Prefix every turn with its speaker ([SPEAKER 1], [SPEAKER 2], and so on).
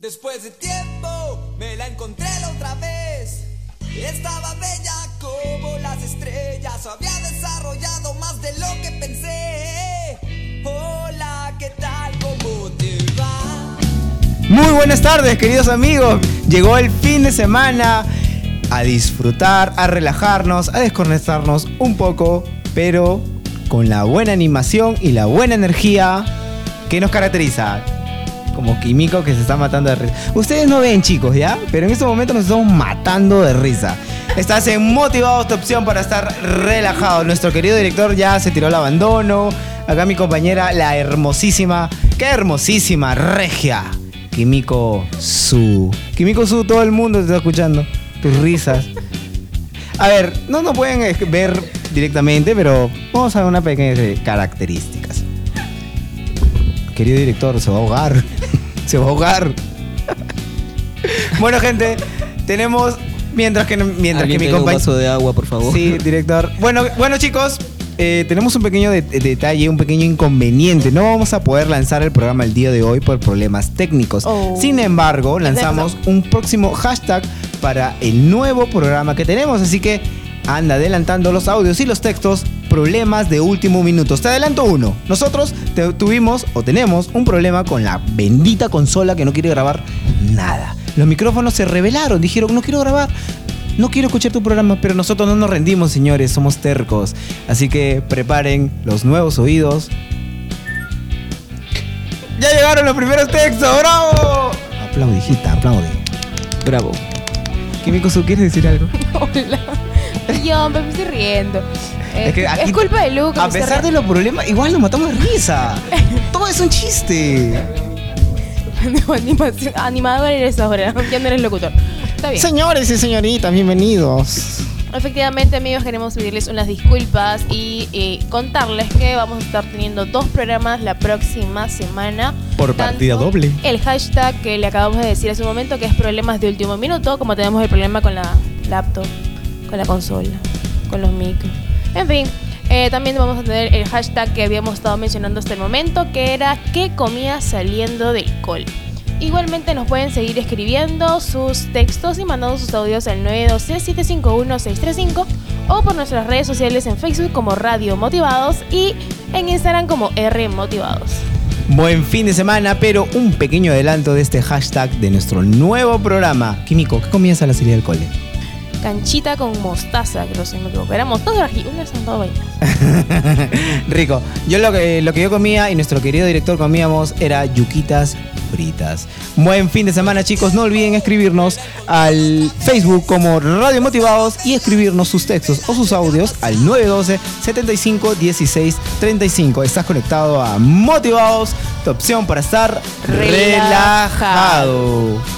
[SPEAKER 1] Después de tiempo me la encontré la otra vez. Estaba bella como las estrellas, había desarrollado más de lo que pensé. Hola, ¿qué tal? ¿Cómo te va?
[SPEAKER 2] Muy buenas tardes, queridos amigos. Llegó el fin de semana a disfrutar, a relajarnos, a desconectarnos un poco, pero con la buena animación y la buena energía que nos caracteriza. Como químico que se está matando de risa. Ustedes no ven, chicos, ¿ya? Pero en estos momentos nos estamos matando de risa. Estás en motivado esta opción para estar relajado. Nuestro querido director ya se tiró el abandono. Acá mi compañera, la hermosísima, qué hermosísima, regia. Químico Su. Químico Su, todo el mundo te está escuchando. Tus risas. A ver, no nos pueden ver directamente, pero vamos a ver una pequeña características. Querido director, se va a ahogar. se va a ahogar. bueno, gente, tenemos. Mientras que, mientras que
[SPEAKER 3] ¿Alguien
[SPEAKER 2] mi compañero.
[SPEAKER 3] vaso de agua, por favor.
[SPEAKER 2] Sí, director. Bueno, bueno chicos, eh, tenemos un pequeño de- de- detalle, un pequeño inconveniente. No vamos a poder lanzar el programa el día de hoy por problemas técnicos.
[SPEAKER 4] Oh.
[SPEAKER 2] Sin embargo, lanzamos un próximo hashtag para el nuevo programa que tenemos. Así que anda adelantando los audios y los textos. Problemas de último minuto. Te adelanto uno. Nosotros te- tuvimos o tenemos un problema con la bendita consola que no quiere grabar nada. Los micrófonos se revelaron, dijeron, no quiero grabar. No quiero escuchar tu programa, pero nosotros no nos rendimos, señores, somos tercos. Así que preparen los nuevos oídos. ¡Ya llegaron los primeros textos! ¡Bravo! Aplaudi, hijita, aplaude.
[SPEAKER 3] Bravo.
[SPEAKER 2] Su, ¿quieres decir algo?
[SPEAKER 4] Hola. Yo me estoy riendo. Eh,
[SPEAKER 2] Es que aquí-
[SPEAKER 4] culpa de Luca.
[SPEAKER 2] A pesar de los problemas, igual nos matamos de risa. Todo es un chiste.
[SPEAKER 4] Animador eres ahora, ya no eres locutor. Está bien.
[SPEAKER 2] Señores y señoritas, bienvenidos.
[SPEAKER 4] Efectivamente, amigos, queremos pedirles unas disculpas y eh, contarles que vamos a estar teniendo dos programas la próxima semana.
[SPEAKER 2] Por
[SPEAKER 4] Tanto
[SPEAKER 2] partida doble.
[SPEAKER 4] El hashtag que le acabamos de decir hace un momento, que es problemas de último minuto, como tenemos el problema con la laptop, con la consola, con los micros. En fin, eh, también vamos a tener el hashtag que habíamos estado mencionando hasta el momento, que era ¿qué comía saliendo del col? Igualmente nos pueden seguir escribiendo sus textos y mandando sus audios al 912-751-635 o por nuestras redes sociales en Facebook como Radio Motivados y en Instagram como R Motivados.
[SPEAKER 2] Buen fin de semana, pero un pequeño adelanto de este hashtag de nuestro nuevo programa. Químico, ¿qué comías a la del cole?
[SPEAKER 4] Canchita con mostaza, creo si no me equivoco. Era mostaza ají, una son todas vainas.
[SPEAKER 2] Rico. Yo lo que, lo que yo comía y nuestro querido director comíamos era yuquitas fritas. Buen fin de semana, chicos. No olviden escribirnos al Facebook como Radio Motivados y escribirnos sus textos o sus audios al 912 75 16 35. Estás conectado a Motivados, tu opción para estar
[SPEAKER 4] Relajado.
[SPEAKER 2] relajado.